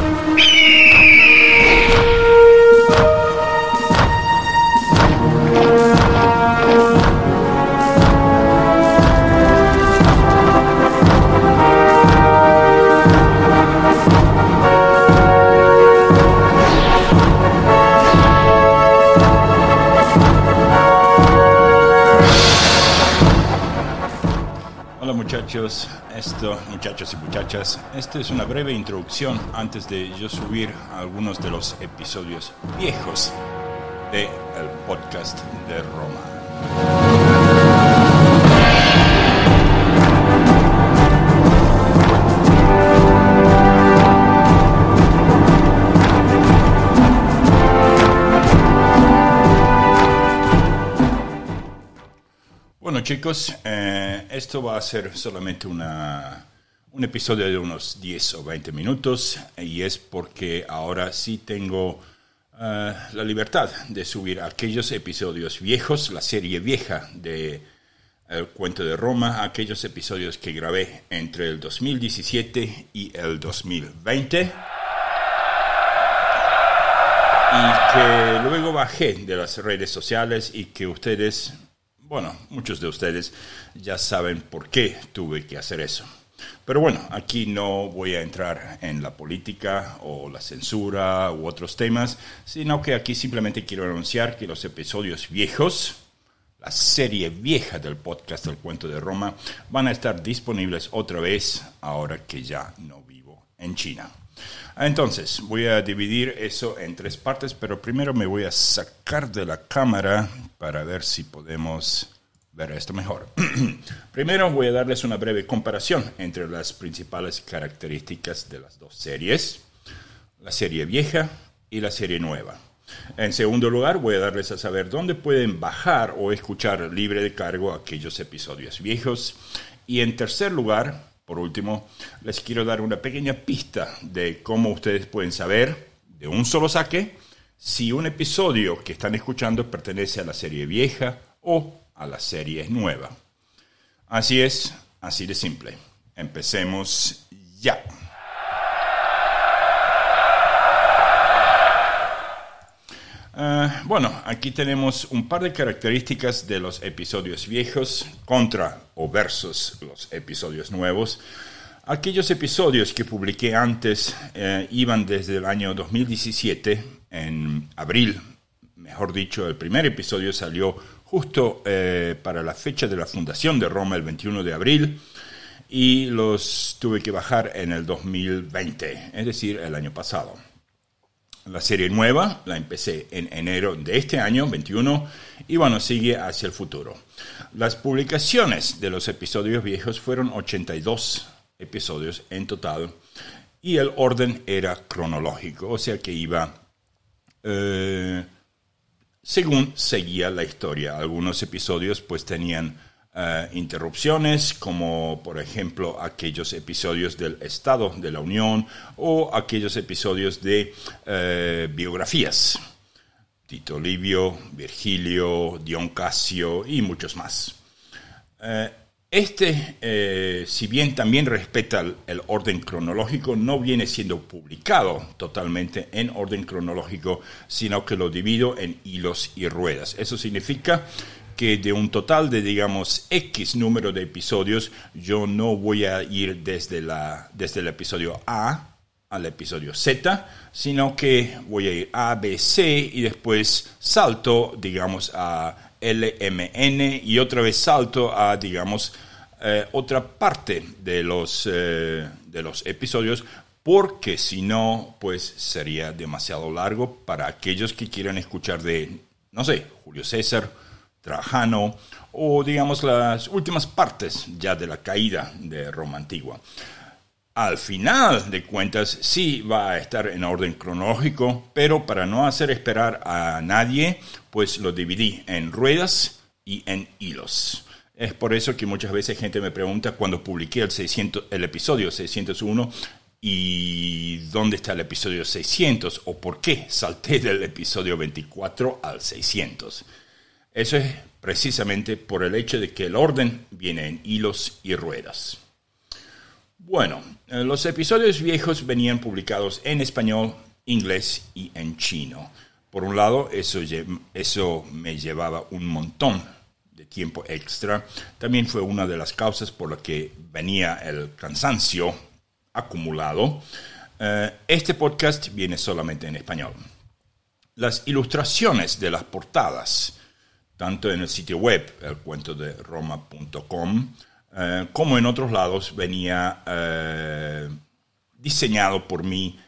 Música esto, muchachos y muchachas, esta es una breve introducción antes de yo subir algunos de los episodios viejos de el podcast de Roma. chicos, eh, esto va a ser solamente una, un episodio de unos 10 o 20 minutos y es porque ahora sí tengo eh, la libertad de subir aquellos episodios viejos, la serie vieja de El Cuento de Roma, aquellos episodios que grabé entre el 2017 y el 2020 y que luego bajé de las redes sociales y que ustedes bueno, muchos de ustedes ya saben por qué tuve que hacer eso. Pero bueno, aquí no voy a entrar en la política o la censura u otros temas, sino que aquí simplemente quiero anunciar que los episodios viejos, la serie vieja del podcast del cuento de Roma, van a estar disponibles otra vez ahora que ya no vivo en China. Entonces, voy a dividir eso en tres partes, pero primero me voy a sacar de la cámara para ver si podemos ver esto mejor. primero voy a darles una breve comparación entre las principales características de las dos series, la serie vieja y la serie nueva. En segundo lugar, voy a darles a saber dónde pueden bajar o escuchar libre de cargo aquellos episodios viejos. Y en tercer lugar, por último, les quiero dar una pequeña pista de cómo ustedes pueden saber de un solo saque si un episodio que están escuchando pertenece a la serie vieja o a la serie nueva. Así es, así de simple. Empecemos ya. Ah, bueno, aquí tenemos un par de características de los episodios viejos contra o versus los episodios nuevos. Aquellos episodios que publiqué antes eh, iban desde el año 2017, en abril, mejor dicho, el primer episodio salió justo eh, para la fecha de la fundación de Roma, el 21 de abril, y los tuve que bajar en el 2020, es decir, el año pasado. La serie nueva la empecé en enero de este año, 21, y bueno, sigue hacia el futuro. Las publicaciones de los episodios viejos fueron 82 episodios en total, y el orden era cronológico, o sea que iba eh, según seguía la historia. Algunos episodios pues tenían eh, interrupciones, como por ejemplo aquellos episodios del Estado de la Unión o aquellos episodios de eh, biografías. Tito Livio, Virgilio, Dion Casio y muchos más. Eh, este, si bien también respeta el, orden cronológico, no viene siendo publicado totalmente en orden cronológico, sino que lo divido en hilos y ruedas. Eso significa que de un total de, digamos, X número de episodios, yo no voy a ir desde, la, desde el episodio A al episodio Z, sino que voy a ir A, B, C y después salto, digamos, a L, M, N y otra vez salto a, digamos, eh, otra parte de los, eh, de los episodios porque si no, pues sería demasiado largo para aquellos que quieran escuchar de, no sé, Julio César, Trajano o digamos las últimas partes ya de la caída de Roma antigua. Al final de cuentas sí va a estar en orden cronológico, pero para no hacer esperar a nadie, pues lo dividí en ruedas y en hilos. Es por eso que muchas veces gente me pregunta cuando publiqué el, 600, el episodio 601 y dónde está el episodio 600 o por qué salté del episodio 24 al 600. Eso es precisamente por el hecho de que el orden viene en hilos y ruedas. Bueno, eh, los episodios viejos venían publicados en español, inglés y en chino. Por un lado, eso, eso me llevaba un montón de tiempo extra. También fue una de las causas por las que venía el cansancio acumulado. Eh, este podcast viene solamente en español. Las ilustraciones de las portadas, tanto en el sitio web, el cuento de Roma.com, eh, como en otros lados, venía eh, diseñado por mí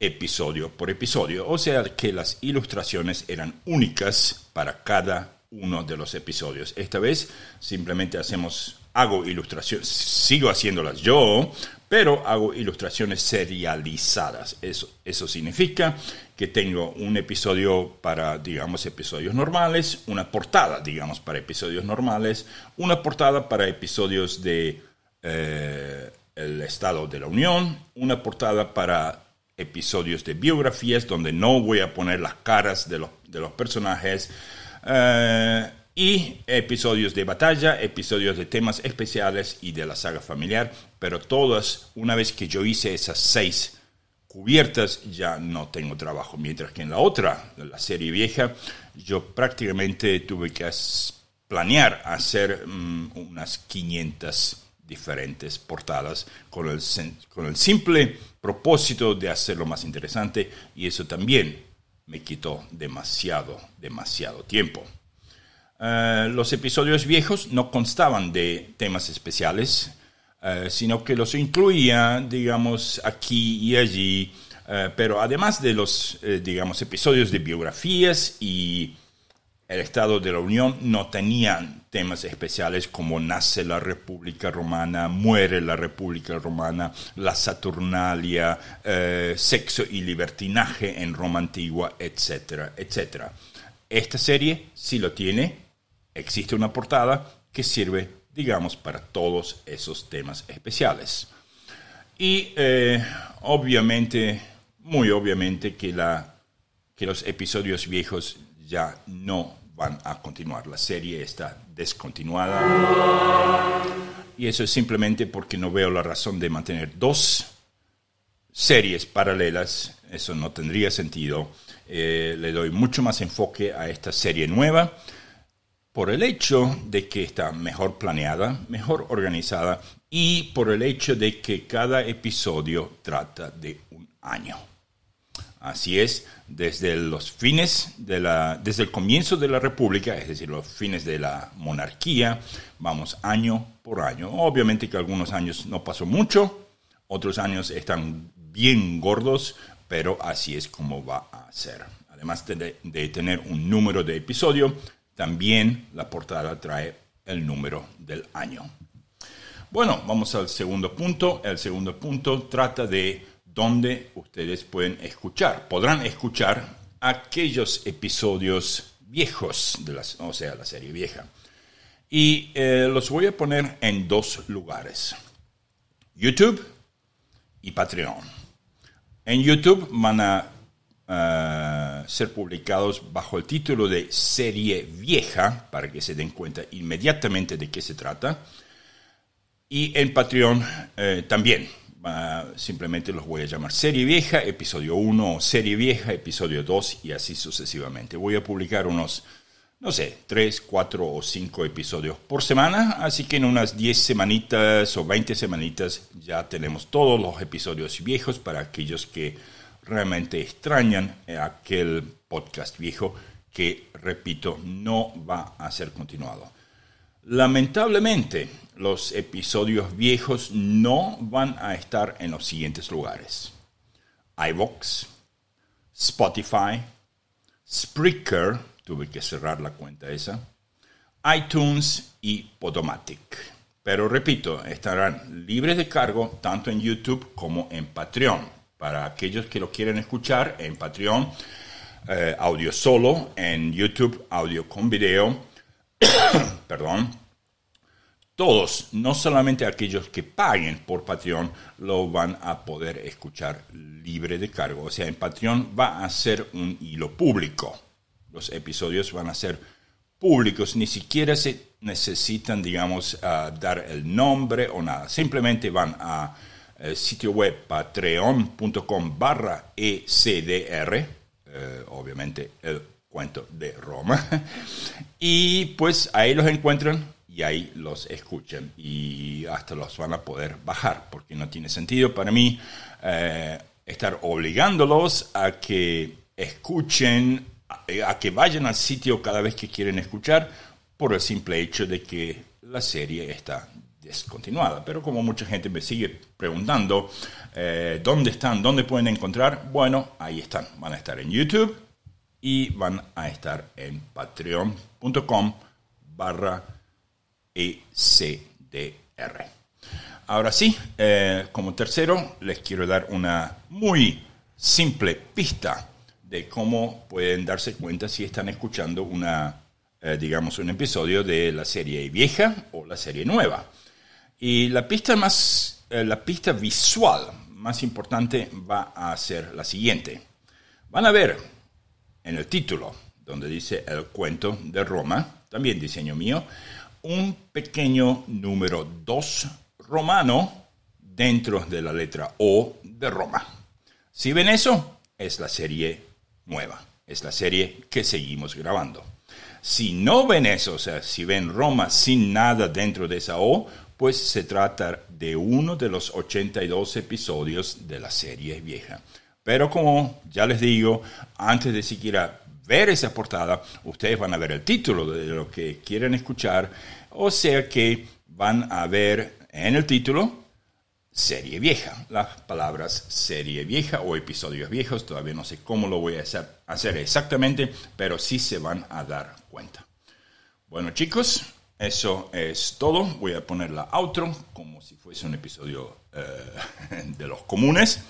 episodio por episodio. O sea que las ilustraciones eran únicas para cada uno de los episodios. Esta vez simplemente hacemos, hago ilustraciones, sigo haciéndolas yo, pero hago ilustraciones serializadas. Eso, eso significa que tengo un episodio para, digamos, episodios normales, una portada, digamos, para episodios normales, una portada para episodios de eh, el Estado de la Unión, una portada para episodios de biografías donde no voy a poner las caras de los, de los personajes, eh, y episodios de batalla, episodios de temas especiales y de la saga familiar, pero todas, una vez que yo hice esas seis cubiertas, ya no tengo trabajo, mientras que en la otra, la serie vieja, yo prácticamente tuve que planear hacer mm, unas 500 diferentes portadas con el, con el simple propósito de hacerlo más interesante y eso también me quitó demasiado, demasiado tiempo. Eh, los episodios viejos no constaban de temas especiales, eh, sino que los incluía, digamos, aquí y allí. Eh, pero además de los, digamos, episodios de biografías y el Estado de la Unión, no tenían temas especiales como nace la República Romana, muere la República Romana, la Saturnalia, sexo y libertinaje en Roma antigua, etcétera, etcétera. Esta serie sí lo tiene, existe una portada que sirve, digamos, para todos esos temas especiales. Y eh, obviamente, muy obviamente que, la, que los episodios viejos ya no van a continuar. La serie está descontinuada. Y eso es simplemente porque no veo la razón de mantener dos series paralelas. Eso no tendría sentido. Eh, le doy mucho más enfoque a esta serie nueva por el hecho de que está mejor planeada, mejor organizada y por el hecho de que cada episodio trata de un año. Así es, desde los fines de la, desde el comienzo de la República, es decir, los fines de la monarquía, vamos año por año. Obviamente que algunos años no pasó mucho, otros años están bien gordos, pero así es como va a ser. Además de, tener un número de episodio, también la portada trae el número del año. Bueno, vamos al segundo punto. El segundo punto trata de dónde ustedes pueden escuchar. Podrán escuchar aquellos episodios viejos, de o sea, la serie vieja. Y eh, los voy a poner en dos lugares. YouTube y Patreon. En YouTube van a ser publicados bajo el título de serie vieja, para que se den cuenta inmediatamente de qué se trata. Y en Patreon eh, también, simplemente los voy a llamar serie vieja, episodio 1, serie vieja, episodio 2 y así sucesivamente. Voy a publicar unos, no sé, 3, 4 o 5 episodios por semana, así que en unas 10 semanitas o 20 semanitas ya tenemos todos los episodios viejos para aquellos que realmente extrañan aquel podcast viejo que, repito, no va a ser continuado. Lamentablemente, los episodios viejos no van a estar en los siguientes lugares. iVox, Spotify, Spreaker, tuve que cerrar la cuenta esa, iTunes y Podomatic. Pero repito, estarán libres de cargo tanto en YouTube como en Patreon para aquellos que lo quieren escuchar en Patreon, eh, audio solo, en YouTube, audio con video. Perdón. Todos, no solamente aquellos que paguen por Patreon, lo van a poder escuchar libre de cargo. O sea, en Patreon va a ser un hilo público. Los episodios van a ser públicos, ni siquiera se necesitan, digamos, dar el nombre o nada. Simplemente van a sitio web patreon.com barra ECDR, eh, obviamente el cuento de Roma, y pues ahí los encuentran y ahí los escuchan y hasta los van a poder bajar, porque no tiene sentido para mí eh, estar obligándolos a que escuchen, a que vayan al sitio cada vez que quieren escuchar, por el simple hecho de que la serie está descontinuada. Pero como mucha gente me sigue preguntando eh, dónde están, dónde pueden encontrar, bueno, ahí están. Van a estar en YouTube y van a estar en patreon.com barra ECDR. Ahora sí, eh, como tercero, les quiero dar una muy simple pista de cómo pueden darse cuenta si están escuchando una, eh, digamos, un episodio de la serie vieja o la serie nueva. Y la pista más, eh, la pista visual más importante va a ser la siguiente. Van a ver en el título, donde dice el cuento de Roma, también diseño mío, un pequeño número 2 romano dentro de la letra O de Roma. Si ven eso, es la serie nueva, es la serie que seguimos grabando. Si no ven eso, o sea, si ven Roma sin nada dentro de esa O, pues se trata de uno de los 82 episodios de la serie vieja. Pero como ya les digo, antes de siquiera ver esa portada, ustedes van a ver el título de lo que quieren escuchar, o sea que van a ver en el título serie vieja. Las palabras serie vieja o episodios viejos, todavía no sé cómo lo voy a hacer, exactamente, pero sí se van a dar cuenta. Bueno chicos, eso es todo. Voy a poner la outro como si fuese un episodio eh, de los comunes.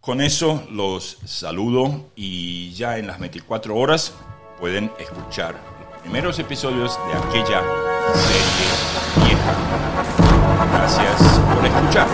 Con eso los saludo y ya en las 24 horas pueden escuchar los primeros episodios de aquella serie vieja. Gracias por escuchar.